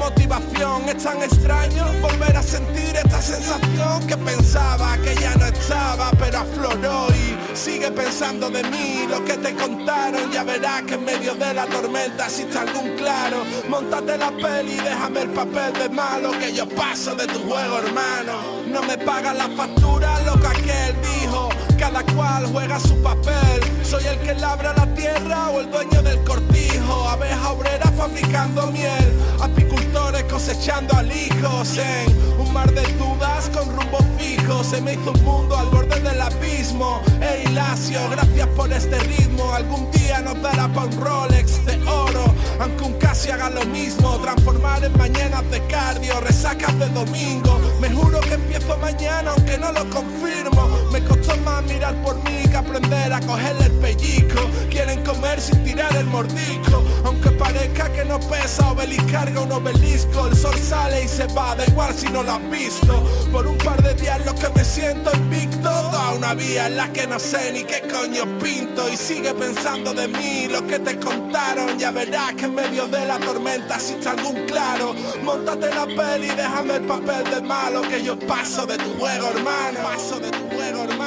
Es tan extraño volver a sentir esta sensación que pensaba que ya no estaba, pero afloró y sigue pensando de mí. Lo que te contaron, ya verás que en medio de la tormenta existe algún claro. Montate la peli y déjame el papel de malo que yo paso de tu juego, hermano. No me pagan la factura, lo que aquel dijo. Cada cual juega su papel. Soy el que labra la tierra o el dueño del cortijo. Abeja obrera fabricando miel. Apicultores cosechando alijos en un mar de dudas con rumbo fijo. Se me hizo un mundo al borde del abismo. Ey, Lacio, gracias por este ritmo. Algún día nos dará pa' un Rolex de oro. Aunque un casi haga lo mismo. Transformar en mañanas de cardio, resacas de domingo. Me juro que empiezo mañana, aunque no lo confirmo. Me costó más mirar por mí que aprender a cogerle el pellizco. Quieren comer sin tirar el mordisco. Aunque parezca que no pesa, obelisco carga un obelisco. El sol sale y se va, da igual si no lo has visto. Por un par de días lo que me siento invicto. A una vía en la que no sé ni qué coño pinto. Y sigue pensando de mí lo que te contaron. Ya verás que en medio de la tormenta existe algún claro. Montate la peli y déjame el papel de malo. Que yo paso de tu juego, hermano. Paso de tu juego, hermano.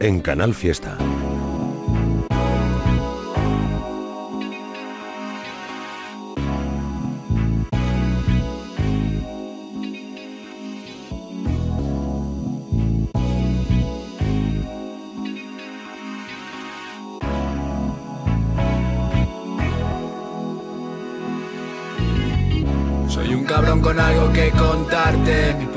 En Canal Fiesta.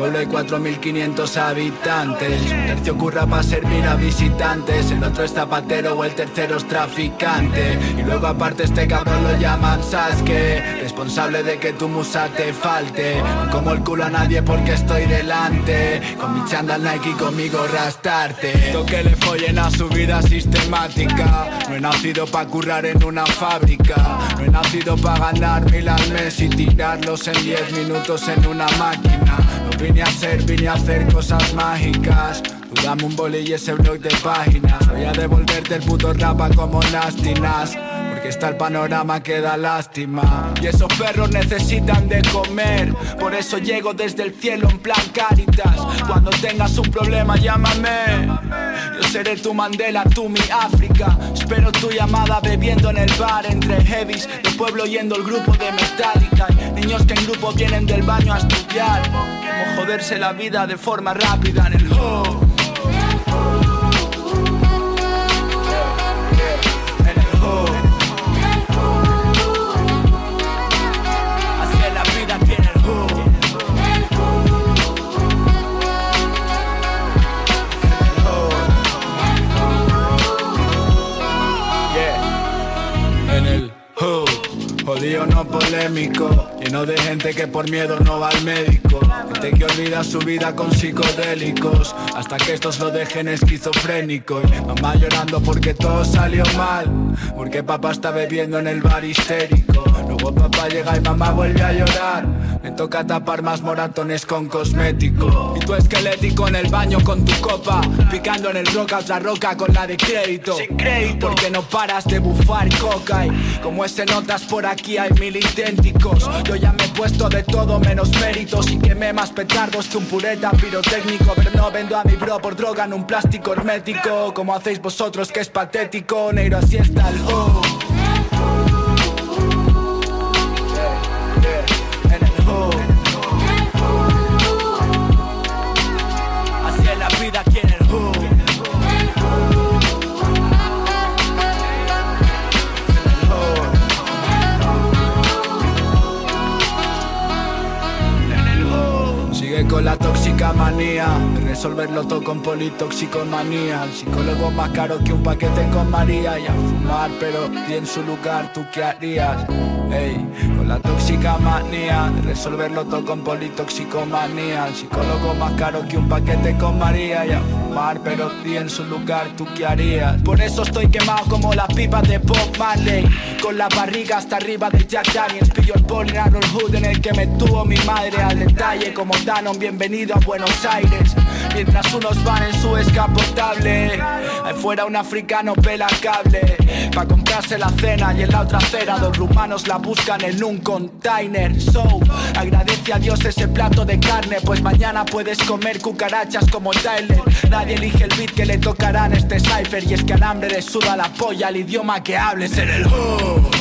Pueblo hay 4.500 habitantes. Un tercio curra para servir a visitantes. El otro es zapatero o el tercero es traficante. Y luego aparte este cabrón lo llaman Sasuke Responsable de que tu musa te falte. Como el culo a nadie porque estoy delante. Con mi chandal Nike y conmigo rastarte. Que le follen a su vida sistemática. No he nacido para currar en una fábrica. No he nacido para ganar mil al mes y tirarlos en 10 minutos en una máquina. Vine a hacer, vine a hacer cosas mágicas. Tú dame un boli y ese blog de páginas. Voy a devolverte el puto rapa como lástimas. Porque está el panorama que da lástima. Y esos perros necesitan de comer. Por eso llego desde el cielo en plan caritas. Cuando tengas un problema, llámame. Yo seré tu Mandela, tú mi África. Espero tu llamada bebiendo en el bar entre heavies. El pueblo yendo el grupo de Metallica. niños que en grupo vienen del baño a estudiar. Joderse la vida de forma rápida en el ho, en el ho, hacer la vida en el ho, en el ho, yeah, en el ho. Jodido no polémico. Y no de gente que por miedo no va al médico. Gente que olvida su vida con psicodélicos. Hasta que estos lo dejen esquizofrénico. Y mamá llorando porque todo salió mal. Porque papá está bebiendo en el bar histérico. Luego papá llega y mamá vuelve a llorar Me toca tapar más moratones con cosmético. Y tu esquelético en el baño con tu copa. Picando en el roca la roca con la de crédito. Sin crédito. Porque no paras de bufar coca. Y como ese notas por aquí hay mil idénticos. Yo ya me he puesto de todo menos méritos. Y quemé más petardos que un pureta pirotécnico. Pero no vendo a mi bro por droga en un plástico hermético. Como hacéis vosotros que es patético. Negro así está el oh. Resolverlo todo con politoxicomanía. El psicólogo más caro que un paquete con María. Y a fumar pero di en su lugar ¿tú qué harías? Ey, con la tóxica manía Resolverlo todo con politoxicomanía. El psicólogo más caro que un paquete con María. Y a fumar pero di en su lugar ¿tú qué harías? Por eso estoy quemado como las pipas de Bob Marley. Con la barriga hasta arriba de Jack Daniels. Pillo el poli Harold Hood en el que me tuvo mi madre. Al detalle como Danon, bienvenido a Buenos Aires Mientras unos van en su escapotable Ahí fuera un africano pela cable Pa' comprarse la cena y en la otra acera Dos rumanos la buscan en un container. So, agradece a Dios ese plato de carne Pues mañana puedes comer cucarachas como Tyler. Nadie elige el beat que le tocará en este cipher Y es que al hambre le suda la polla el idioma que hables en el hood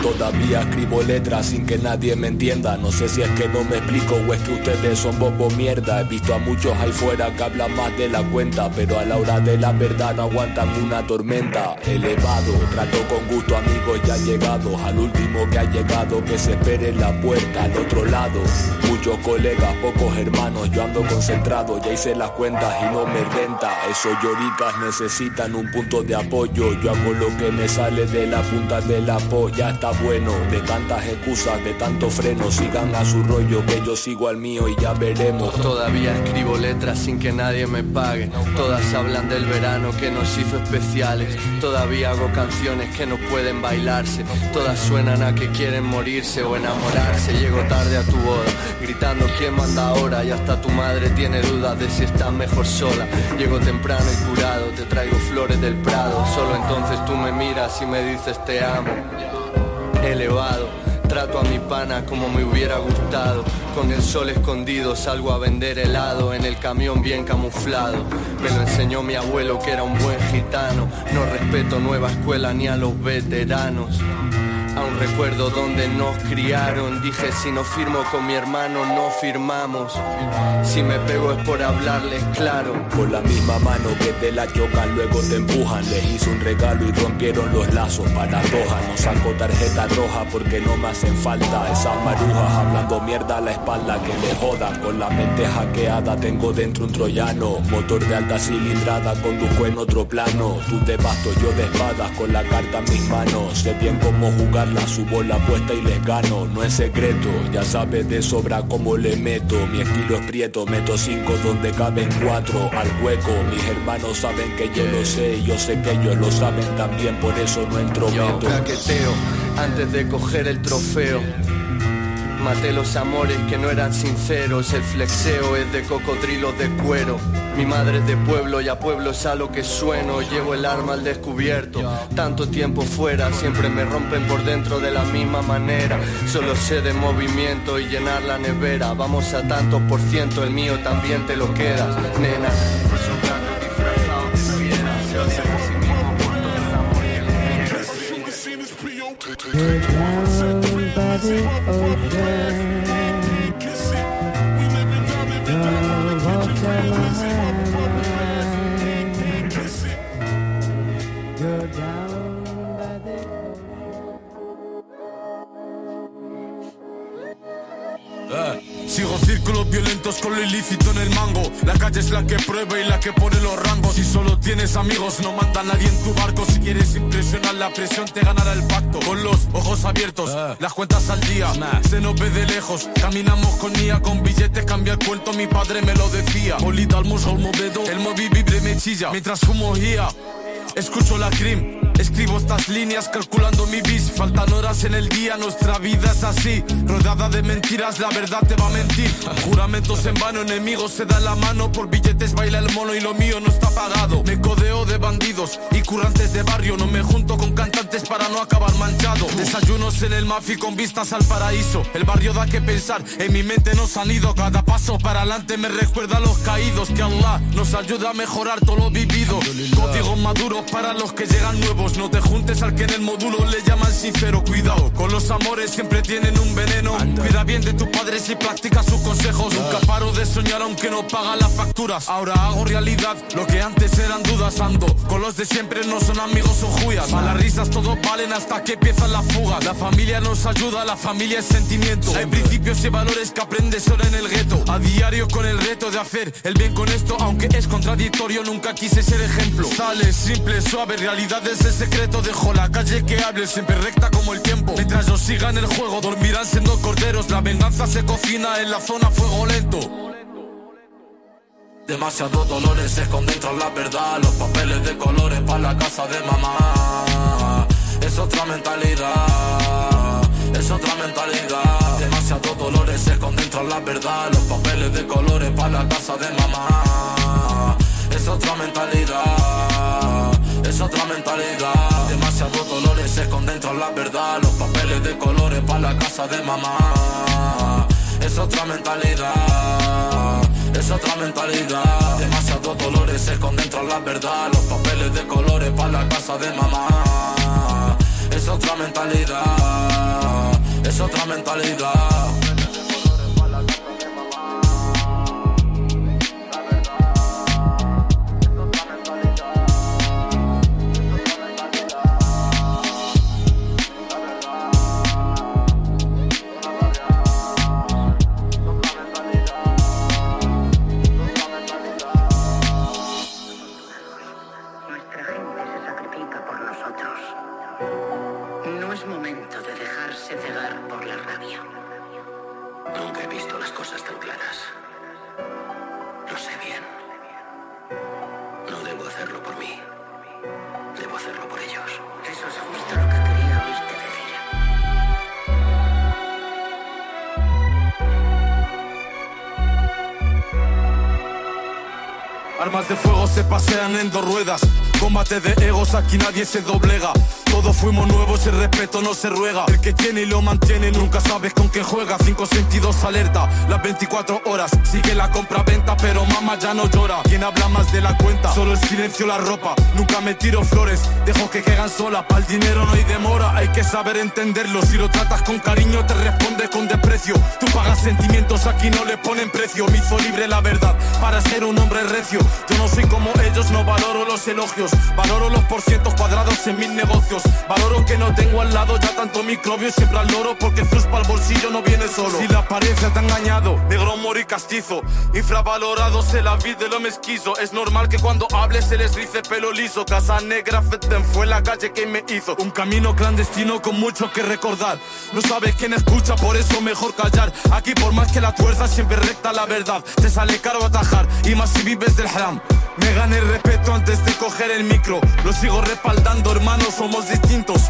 Todavía escribo letras sin que nadie me entienda. No sé si es que no me explico o es que ustedes son bobo mierda. He visto a muchos ahí fuera que hablan más de la cuenta Pero a la hora de la verdad aguantan una tormenta. Elevado, trato con gusto amigos ya llegados Al último que ha llegado que se espere en la puerta al otro lado. Muchos colegas, pocos hermanos, yo ando concentrado. Ya hice las cuentas y no me renta. Esos lloricas necesitan un punto de apoyo. Yo hago lo que me sale de la punta de la polla. Está bueno, de tantas excusas, de tanto freno Sigan a su rollo, que yo sigo al mío y ya veremos. Todavía escribo letras sin que nadie me pague. Todas hablan del verano que nos hizo especiales. Todavía hago canciones que no pueden bailarse. Todas suenan a que quieren morirse o enamorarse. Llego tarde a tu boda, gritando quién manda ahora Y hasta tu madre tiene dudas de si estás mejor sola. Llego temprano y curado, te traigo flores del prado Solo entonces tú me miras y me dices te amo Elevado Trato a mi pana como me hubiera gustado. Con el sol escondido salgo a vender helado en el camión bien camuflado. Me lo enseñó mi abuelo que era un buen gitano. No respeto nueva escuela ni a los veteranos. Aún recuerdo donde nos criaron. Dije si no firmo con mi hermano no firmamos. Si me pego es por hablarles claro. Con la misma mano que te la chocan, luego te empujan. Les hice un regalo y rompieron los lazos para toja. No saco tarjeta roja porque no me hacen falta. Esas marujas hablando mierda a la espalda que le jodan. Con la mente hackeada tengo dentro un troyano. Motor de alta cilindrada, conduzco en otro plano. Tú de bastos, yo de espadas, con la carta en mis manos. Sé bien cómo jugar ganarla, subo la apuesta y les gano, no es secreto, ya sabes de sobra cómo le meto, mi estilo es prieto, meto cinco donde caben cuatro. Al hueco, mis hermanos saben que yo lo sé yo sé que ellos lo saben también, por eso no entro Yo caqueteo antes de coger el trofeo. Maté los amores que no eran sinceros, el flexeo es de cocodrilos de cuero. Mi madre es de pueblo y a pueblo es a lo que sueno, llevo el arma al descubierto. Tanto tiempo fuera, siempre me rompen por dentro de la misma manera. Solo sé de movimiento y llenar la nevera. Vamos a tantos por ciento, el mío también te lo quedas, nena. ocean. Con lo ilícito en el mango. La calle es la que prueba y la que pone los rangos. Si solo tienes amigos, no manda nadie en tu barco. Si quieres impresionar la presión, te ganará el pacto. Con los ojos abiertos, las cuentas al día. Se nos ve de lejos, caminamos con Nia. Con billetes cambia el cuento, mi padre me lo decía. Olita al musgo, movedo, el móvil vibre me chilla. Mientras fumo guía, escucho la crim. Escribo estas líneas calculando mi bis. Faltan horas en el día, nuestra vida es así. Rodeada de mentiras, la verdad te va a mentir. Juramentos en vano, enemigos se dan la mano. Por billetes baila el mono y lo mío no está pagado. Me codeo de bandidos y currantes de barrio. No me junto con cantantes para no acabar manchado. Desayunos en el mafi con vistas al paraíso. El barrio da que pensar, en mi mente nos han ido. Cada paso para adelante me recuerda a los caídos. Que Allah nos ayuda a mejorar todo lo vivido. Códigos maduros para los que llegan nuevos. No te juntes al que en el módulo le llaman sincero. Cuidado, con los amores siempre tienen un veneno. Cuida bien de tus padres y practica sus consejos. Nunca paro de soñar aunque no paga las facturas. Ahora hago realidad lo que antes eran dudas. Ando con los de siempre, no son amigos o juyas. A las risas todos valen hasta que empiezan las fugas. La familia nos ayuda, la familia es sentimiento. Hay principios y valores que aprendes solo en el gueto. A diario con el reto de hacer el bien con esto, aunque es contradictorio, nunca quise ser ejemplo. Sale simple, suave, realidad es secreto. Dejo la calle que hable siempre recta como el tiempo. Mientras yo siga en el juego, dormirán siendo corderos. La venganza se cocina en la zona fuego lento. Demasiados dolores se esconden tras la verdad. Los papeles de colores para la casa de mamá. Es otra mentalidad, es otra mentalidad. Demasiados dolores se esconden tras la verdad. Los papeles de colores para la casa de mamá. Es otra mentalidad, es otra mentalidad. Demasiados dolores se esconden tras la verdad. Los papeles de colores para la casa de mamá. Es otra mentalidad es otra mentalidad. Demasiados dolores se esconden tras la verdad. Los papeles de colores para la casa de mamá. Es otra mentalidad, es otra mentalidad. Ruedas. Combate de egos, aquí nadie se doblega. Todos fuimos nuevos, el respeto no se ruega. El que tiene y lo mantiene, nunca sabes con qué juega. Cinco sentidos alerta, las 24 horas. Sigue la compra-venta, pero mamá ya no llora. Quien habla más de la cuenta, solo el silencio la ropa. Nunca me tiro flores, dejo que quedan solas. Para el dinero no hay demora, hay que saber entenderlo. Si lo tratas con cariño, te responde con desprecio. Tú pagas sentimientos aquí no le ponen precio. Me hizo libre la verdad para ser un hombre recio. Yo no soy como ellos, no valoro los elogios. Valoro los porcientos cuadrados en mil negocios. Valoro que no tengo al lado ya tanto microbio. Siempre al loro porque Zus para el bolsillo no viene solo. Si la apariencia te ha engañado, negro mori castizo. Infravalorado se la vida de lo mezquizo. Es normal que cuando hable se les rice pelo liso. Casa negra, feten fue la calle que me hizo. Un camino clandestino con mucho que recordar. No sabes quién escucha, por eso mejor callar. Aquí por más que la fuerza siempre recta la verdad. Te sale caro atajar y más si vives del haram. Me gané el respeto antes de coger el micro. Lo sigo respaldando, hermanos, somos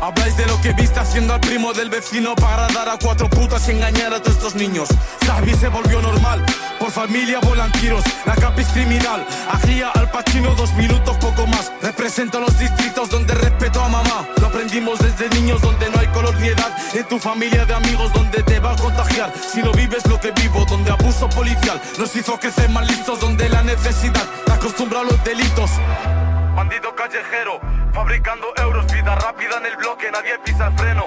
Habláis de lo que viste haciendo al primo del vecino para agradar a cuatro putas y engañar a todos estos niños. Sabi se volvió normal, por familia volan tiros. La capa criminal, agía al pachino dos minutos, poco más. Represento los distritos donde respeto a mamá. Lo aprendimos desde niños donde no hay color ni edad. En tu familia de amigos donde te va a contagiar. Si no vives lo que vivo, donde abuso policial nos hizo crecer más listos, donde la necesidad te acostumbra a los delitos. Bandido callejero, fabricando euros, vida rápida en el bloque, nadie pisa el freno.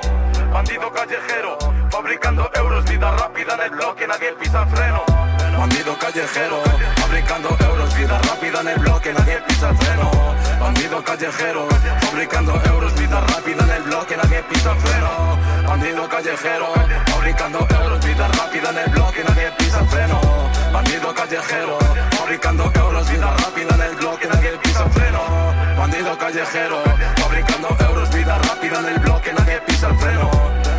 Bandido callejero, fabricando euros, vida rápida en el bloque, nadie pisa el freno. Bandido callejero, fabricando euros, vida rápida en el bloque, nadie pisa el freno. Bandido callejero, fabricando euros, vida rápida en el bloque, nadie pisa el freno. Bandido callejero, fabricando euros, vida rápida en el bloque, nadie pisa el freno. Bandido callejero, fabricando euros, vida rápida en el bloque, nadie pisa el freno. Bandido callejero, fabricando euros, vida rápida en el bloque, nadie pisa el freno.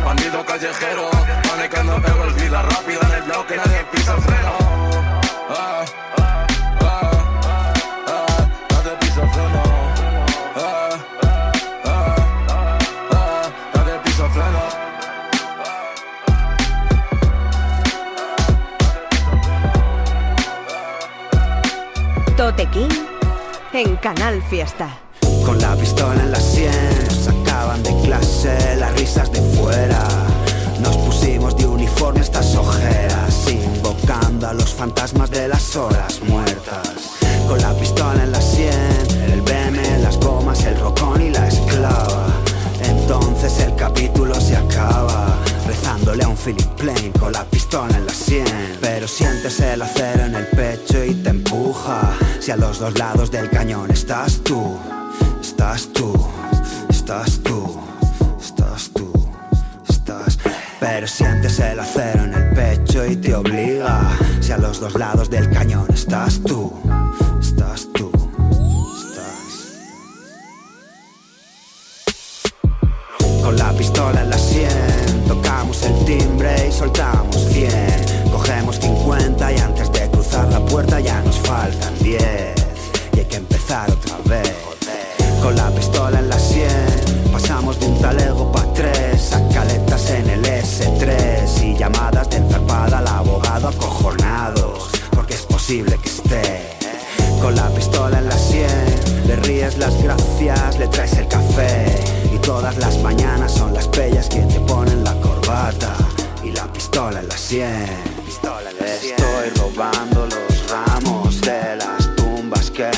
Bandido callejero, fabricando euros, vida rápida en el bloque, nadie Canal Fiesta. Con la pistola en la sien, nos sacaban de clase las risas de fuera. Nos pusimos de uniforme estas ojeras, invocando a los fantasmas de las horas muertas. Con la pistola en la sien, el BM, las gomas, el rocón y la esclava. Entonces el capítulo rezándole a un Philip Plain con la pistola en la sien. Pero sientes el acero en el pecho y te empuja. Si a los dos lados del cañón estás tú, estás tú, estás tú, estás tú, estás. Pero sientes el acero en el pecho y te obliga. Si a los dos lados del cañón estás tú,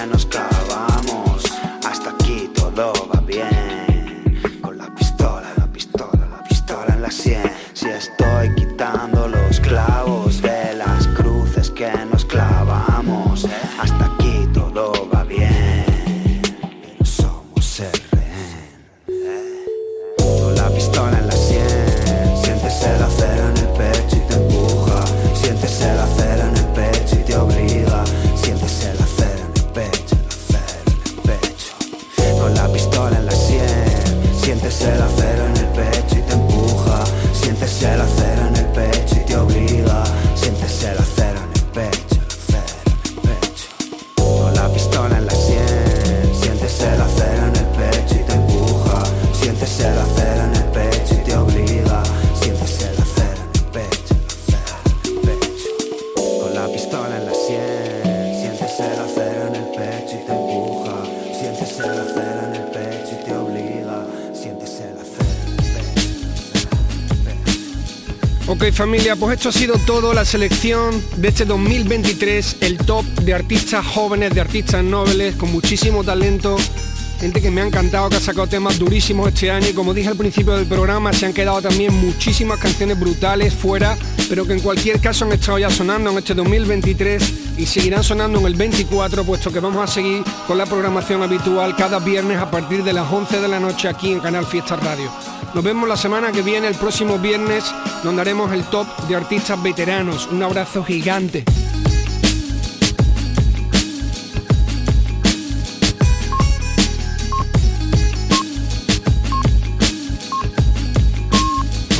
nos cavamos. Hasta aquí todo Ok familia, pues esto ha sido todo la selección de este 2023, el top de artistas jóvenes, de artistas nobles, con muchísimo talento gente que me ha encantado, que ha sacado temas durísimos este año y como dije al principio del programa, se han quedado también muchísimas canciones brutales fuera, pero que en cualquier caso han estado ya sonando en este 2023 y seguirán sonando en el 24, puesto que vamos a seguir con la programación habitual cada viernes a partir de las 11 de la noche aquí en Canal Fiesta Radio. Nos vemos la semana que viene, el próximo viernes, donde haremos el top de artistas veteranos. Un abrazo gigante.